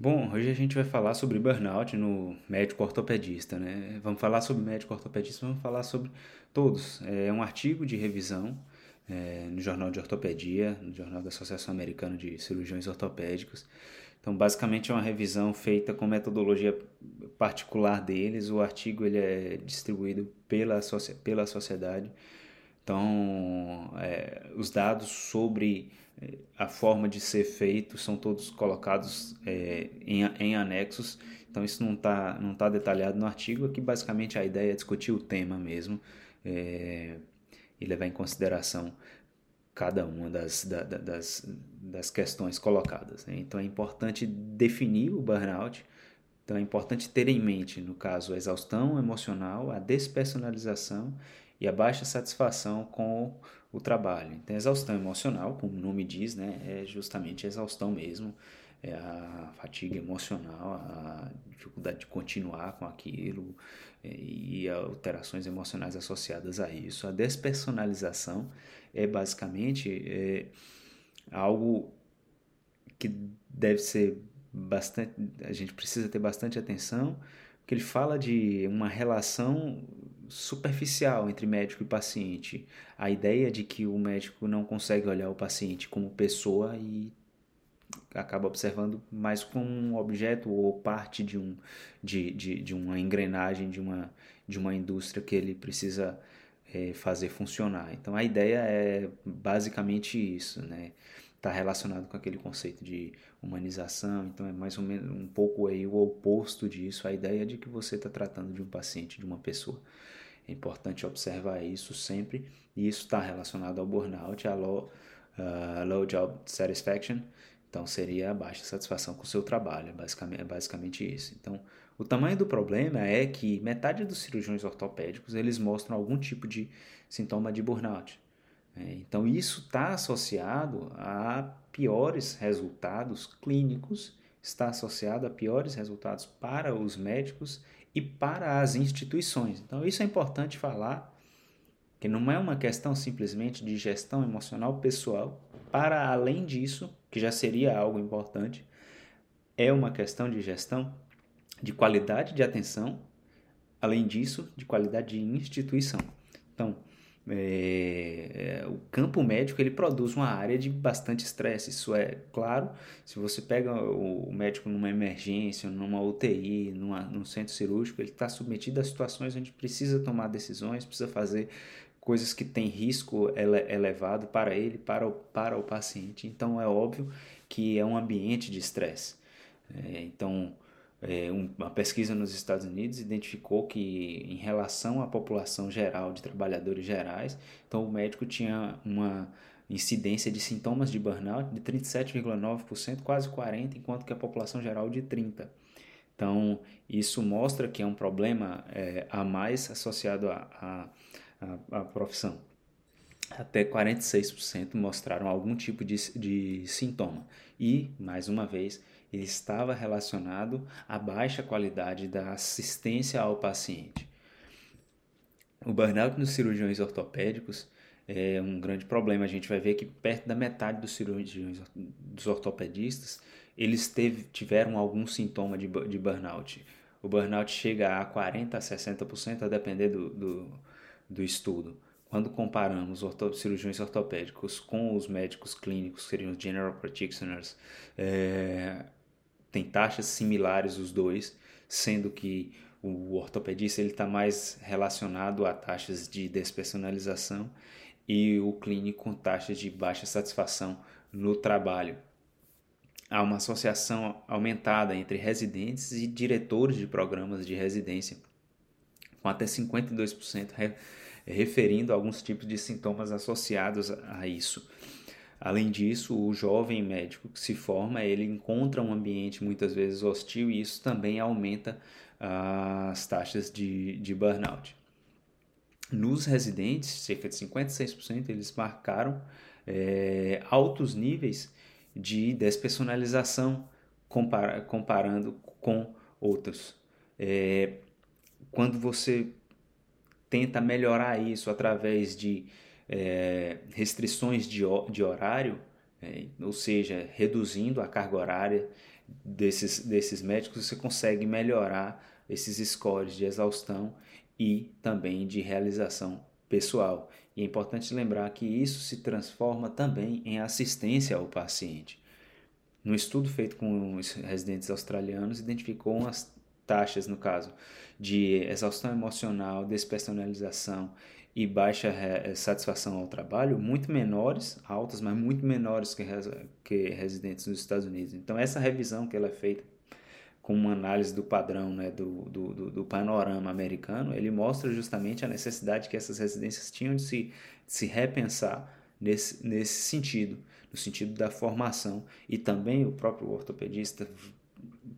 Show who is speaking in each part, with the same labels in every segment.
Speaker 1: Bom, hoje a gente vai falar sobre burnout no médico ortopedista, né? Vamos falar sobre médico ortopedista, vamos falar sobre todos. É um artigo de revisão é, no Jornal de Ortopedia, no Jornal da Associação Americana de Cirurgiões Ortopédicos. Então, basicamente é uma revisão feita com metodologia particular deles. O artigo ele é distribuído pela, pela sociedade. Então, é, os dados sobre a forma de ser feito são todos colocados é, em, em anexos, então isso não está não tá detalhado no artigo, aqui basicamente a ideia é discutir o tema mesmo é, e levar em consideração cada uma das, da, das, das questões colocadas. Né? Então é importante definir o burnout, então é importante ter em mente, no caso, a exaustão emocional, a despersonalização e a baixa satisfação com o trabalho. Então, exaustão emocional, como o nome diz, né, é justamente a exaustão mesmo, é a fatiga emocional, a dificuldade de continuar com aquilo é, e alterações emocionais associadas a isso. A despersonalização é basicamente é, algo que deve ser bastante, a gente precisa ter bastante atenção, porque ele fala de uma relação superficial entre médico e paciente. A ideia de que o médico não consegue olhar o paciente como pessoa e acaba observando mais como um objeto ou parte de, um, de, de, de uma engrenagem de uma, de uma indústria que ele precisa é, fazer funcionar. Então a ideia é basicamente isso, né? Está relacionado com aquele conceito de humanização, então é mais ou menos um pouco aí o oposto disso, a ideia de que você está tratando de um paciente, de uma pessoa. É importante observar isso sempre, e isso está relacionado ao burnout, a low, uh, low job satisfaction, então seria a baixa satisfação com o seu trabalho, é basicamente, é basicamente isso. Então, o tamanho do problema é que metade dos cirurgiões ortopédicos eles mostram algum tipo de sintoma de burnout. Né? Então, isso está associado a piores resultados clínicos, está associado a piores resultados para os médicos e para as instituições. Então, isso é importante falar, que não é uma questão simplesmente de gestão emocional pessoal, para além disso, que já seria algo importante, é uma questão de gestão de qualidade de atenção, além disso, de qualidade de instituição. Então, é, é, o campo médico ele produz uma área de bastante estresse. Isso é claro. Se você pega o, médico numa emergência, numa UTI, numa, num centro cirúrgico, ele está submetido a situações onde precisa tomar decisões, precisa fazer coisas que têm risco ele, elevado para ele, para o, para o paciente. Então é óbvio que é um ambiente de estresse. É, então é, uma pesquisa nos Estados Unidos identificou que, em relação à população geral de trabalhadores gerais, então o médico tinha uma incidência de sintomas de burnout de 37,9%, quase 40%, enquanto que a população geral de 30%. Então, isso mostra que é um problema é, a mais associado à profissão. Até 46% mostraram algum tipo de, de sintoma. E, mais uma vez, ele estava relacionado à baixa qualidade da assistência ao paciente. O burnout nos cirurgiões ortopédicos é um grande problema. A gente vai ver que perto da metade dos cirurgiões dos ortopedistas eles teve, tiveram algum sintoma de, de burnout. O burnout chega a 40% a 60%, a depender do, do, do estudo. Quando comparamos orto, cirurgiões ortopédicos com os médicos clínicos, que seriam os general practitioners, é, tem taxas similares os dois, sendo que o ortopedista está mais relacionado a taxas de despersonalização e o clínico com taxas de baixa satisfação no trabalho. Há uma associação aumentada entre residentes e diretores de programas de residência, com até 52% referindo a alguns tipos de sintomas associados a isso. Além disso, o jovem médico que se forma, ele encontra um ambiente muitas vezes hostil e isso também aumenta as taxas de, de burnout. Nos residentes, cerca de 56%, eles marcaram é, altos níveis de despersonalização compara comparando com outros. É, quando você tenta melhorar isso através de é, restrições de, de horário, É, ou seja, reduzindo a carga horária desses, desses médicos, você consegue melhorar esses scores de exaustão e também de realização pessoal. E é importante lembrar que isso se transforma também em assistência ao paciente. No estudo feito com os residentes australianos, identificou umas taxas, no caso, de exaustão emocional, despersonalização e baixa eh, satisfação ao trabalho muito menores, altas, mas muito menores que, que residentes nos Estados Unidos. Então, essa revisão que ela é feita com uma análise do padrão, né, do, do, do, do, panorama americano, ele mostra justamente a necessidade que essas residências tinham de se, de se repensar nesse, nesse sentido, no sentido da formação, e também o próprio ortopedista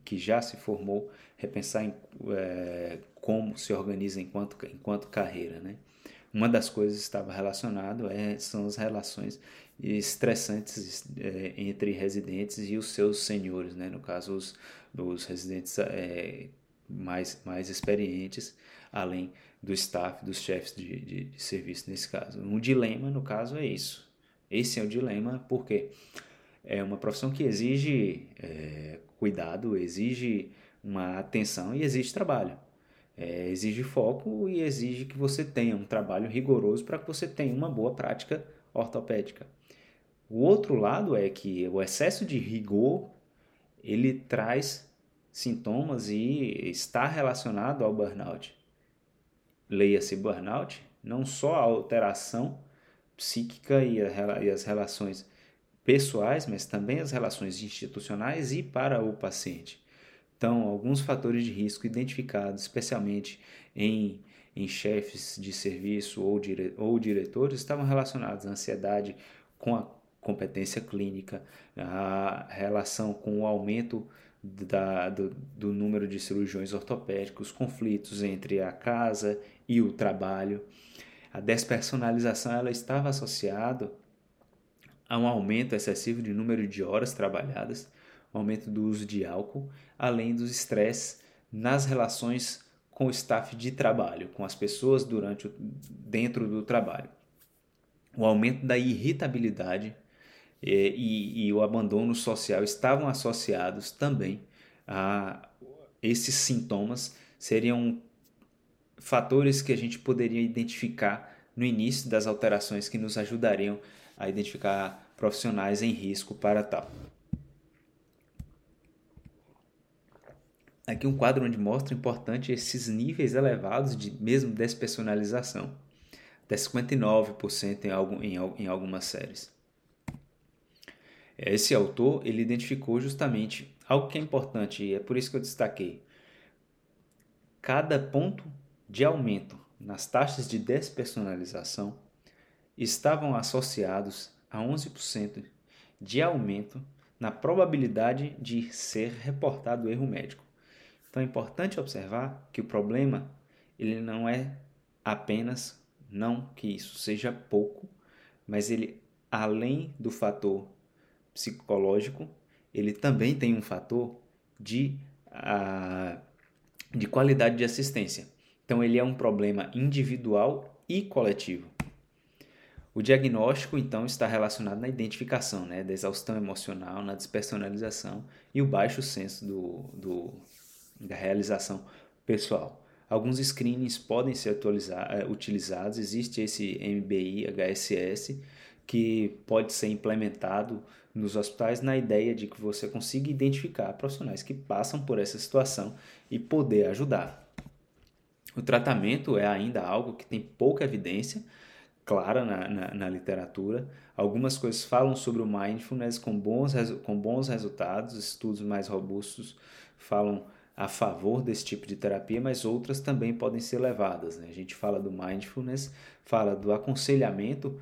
Speaker 1: que já se formou, repensar em é, como se organiza enquanto, enquanto carreira. Né? Uma das coisas que estava relacionado é, são as relações estressantes é, entre residentes e os seus senhores, né? no caso os, os residentes é, mais, mais experientes, além do staff, dos chefes de, de, de, serviço nesse caso. Um dilema, no caso, é isso. Esse é o dilema porque é uma profissão que exige é, cuidado, exige uma atenção e exige trabalho. É, exige foco e exige que você tenha um trabalho rigoroso para que você tenha uma boa prática ortopédica. O outro lado é que o excesso de rigor ele traz sintomas e está relacionado ao burnout. Leia-se burnout, não só a alteração psíquica e, a, e as relações pessoais, mas também as relações institucionais e para o paciente. Então, alguns fatores de risco identificados, especialmente em, em chefes de serviço ou, dire, ou diretores, estavam relacionados à ansiedade com a competência clínica, a relação com o aumento da, do, do número de cirurgiões ortopédicos, conflitos entre a casa e o trabalho. A despersonalização ela estava associada a um aumento excessivo de número de horas trabalhadas, aumento do uso de álcool, além dos estresses nas relações com o staff de trabalho, com as pessoas durante dentro do trabalho. O aumento da irritabilidade e, e, e o abandono social estavam associados também a esses sintomas, seriam fatores que a gente poderia identificar no início das alterações que nos ajudariam a identificar profissionais em risco para tal. Aqui um quadro onde mostra importante esses níveis elevados de mesmo despersonalização, até 59% em, algum, em, em algumas séries. Esse autor ele identificou justamente algo que é importante e é por isso que eu destaquei. Cada ponto de aumento nas taxas de despersonalização estavam associados a 11% de aumento na probabilidade de ser reportado erro médico. Então é importante observar que o problema ele não é apenas não que isso seja pouco, mas ele além do fator psicológico, ele também tem um fator de, uh, de qualidade de assistência. Então ele é um problema individual e coletivo. O diagnóstico, então, está relacionado na identificação né, da exaustão emocional, na despersonalização e o baixo senso do, do, da realização pessoal. Alguns screenings podem ser eh, utilizados, existe esse MBI HSS que pode ser implementado nos hospitais na ideia de que você consiga identificar profissionais que passam por essa situação e poder ajudar. O tratamento é ainda algo que tem pouca evidência clara na, na, na literatura. Algumas coisas falam sobre o mindfulness com bons, com bons resultados, estudos mais robustos falam a favor desse tipo de terapia, mas outras também podem ser levadas. Né? A gente fala do mindfulness, fala do aconselhamento,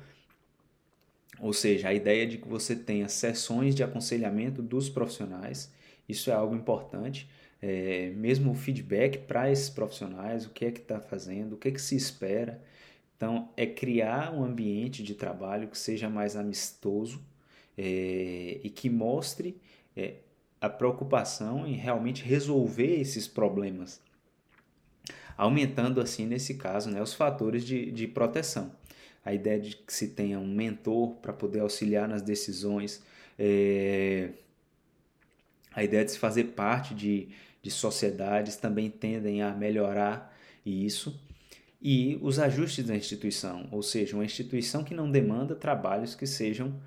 Speaker 1: ou seja, a ideia de que você tenha sessões de aconselhamento dos profissionais, isso é algo importante. É, mesmo o feedback para esses profissionais, o que é que está fazendo, o que é que se espera. Então, é criar um ambiente de trabalho que seja mais amistoso é, e que mostre é, a preocupação em realmente resolver esses problemas, aumentando assim, nesse caso, né, os fatores de, de proteção. A ideia de que se tenha um mentor para poder auxiliar nas decisões, é, a ideia de se fazer parte de, de sociedades também tendem a melhorar isso. E os ajustes da instituição, ou seja, uma instituição que não demanda trabalhos que sejam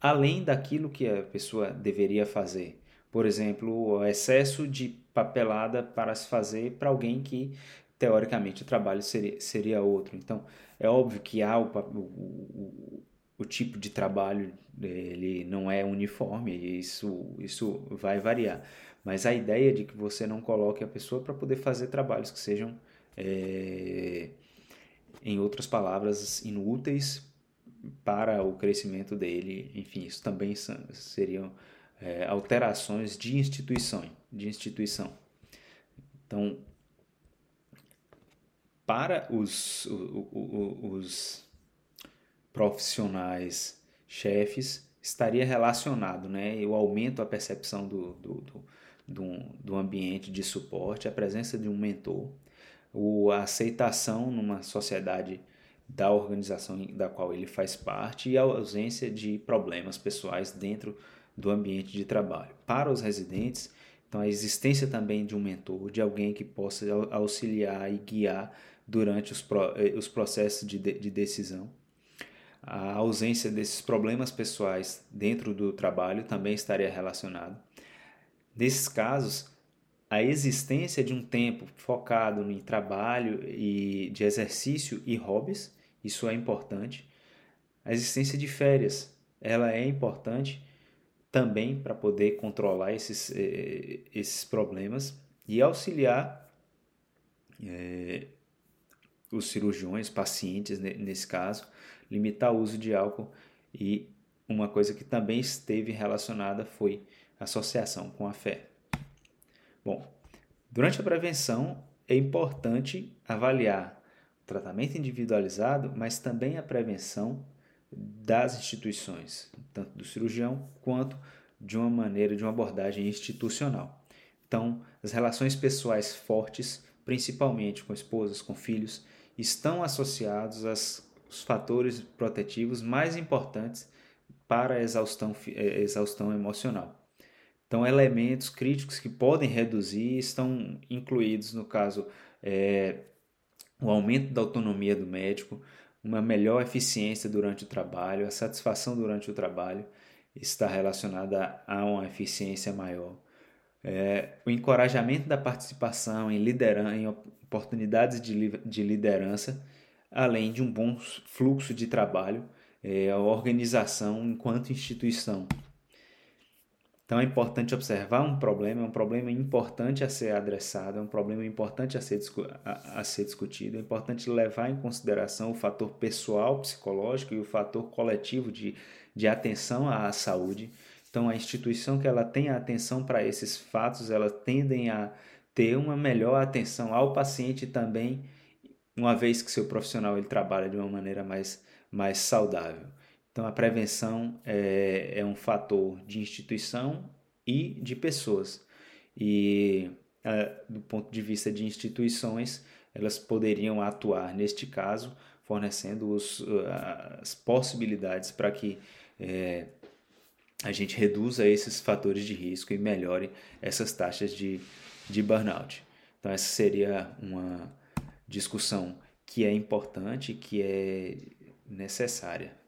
Speaker 1: além daquilo que a pessoa deveria fazer. Por exemplo, o excesso de papelada para se fazer para alguém que, teoricamente, o trabalho seria, seria outro. Então, é óbvio que há o, o, o tipo de trabalho ele não é uniforme, isso, isso vai variar. Mas a ideia de que você não coloque a pessoa para poder fazer trabalhos que sejam, é, em outras palavras, inúteis para o crescimento dele, enfim, isso também seriam é, alterações de instituição, de instituição. Então, para os, os, profissionais chefes estaria relacionado, né? O aumento a percepção do, do, do, do, do ambiente de suporte, a presença de um mentor, o, a aceitação numa sociedade da organização da qual ele faz parte e a ausência de problemas pessoais dentro do ambiente de trabalho. Para os residentes, então a existência também de um mentor, de alguém que possa auxiliar e guiar durante os, eh, os processos de, de decisão. A ausência desses problemas pessoais dentro do trabalho também estaria relacionado. Nesses casos, a existência de um tempo focado em trabalho e de exercício e hobbies, isso é importante. A existência de férias, ela é importante também para poder controlar esses, eh, esses problemas e auxiliar eh, os cirurgiões, pacientes nesse caso, limitar o uso de álcool e uma coisa que também esteve relacionada foi associação com a fé. Bom, durante a prevenção é importante avaliar o tratamento individualizado, mas também a prevenção das instituições, tanto do cirurgião quanto de uma maneira de uma abordagem institucional. Então, as relações pessoais fortes, principalmente com esposas, com filhos, estão associados às os fatores protetivos mais importantes para a exaustão, eh, exaustão emocional. Então, elementos críticos que podem reduzir estão incluídos, no caso, é, o aumento da autonomia do médico, uma melhor eficiência durante o trabalho, a satisfação durante o trabalho está relacionada a uma eficiência maior. É, o encorajamento da participação em, lideran em oportunidades de, de liderança além de um bom fluxo de trabalho, é, a organização enquanto instituição. Então é importante observar um problema, é um problema importante a ser adressado, é um problema importante a ser, a, a ser discutido, é importante levar em consideração o fator pessoal, psicológico e o fator coletivo de, de atenção à saúde. Então a instituição que ela tem atenção para esses fatos, elas tendem a ter uma melhor atenção ao paciente também uma vez que seu profissional ele trabalha de uma maneira mais, mais saudável. Então, a prevenção é, é um fator de instituição e de pessoas. E, é, do ponto de vista de instituições, elas poderiam atuar, neste caso, fornecendo os, as possibilidades para que é, a gente reduza esses fatores de risco e melhore essas taxas de, de burnout. Então, essa seria uma discussão que é importante, que é necessária.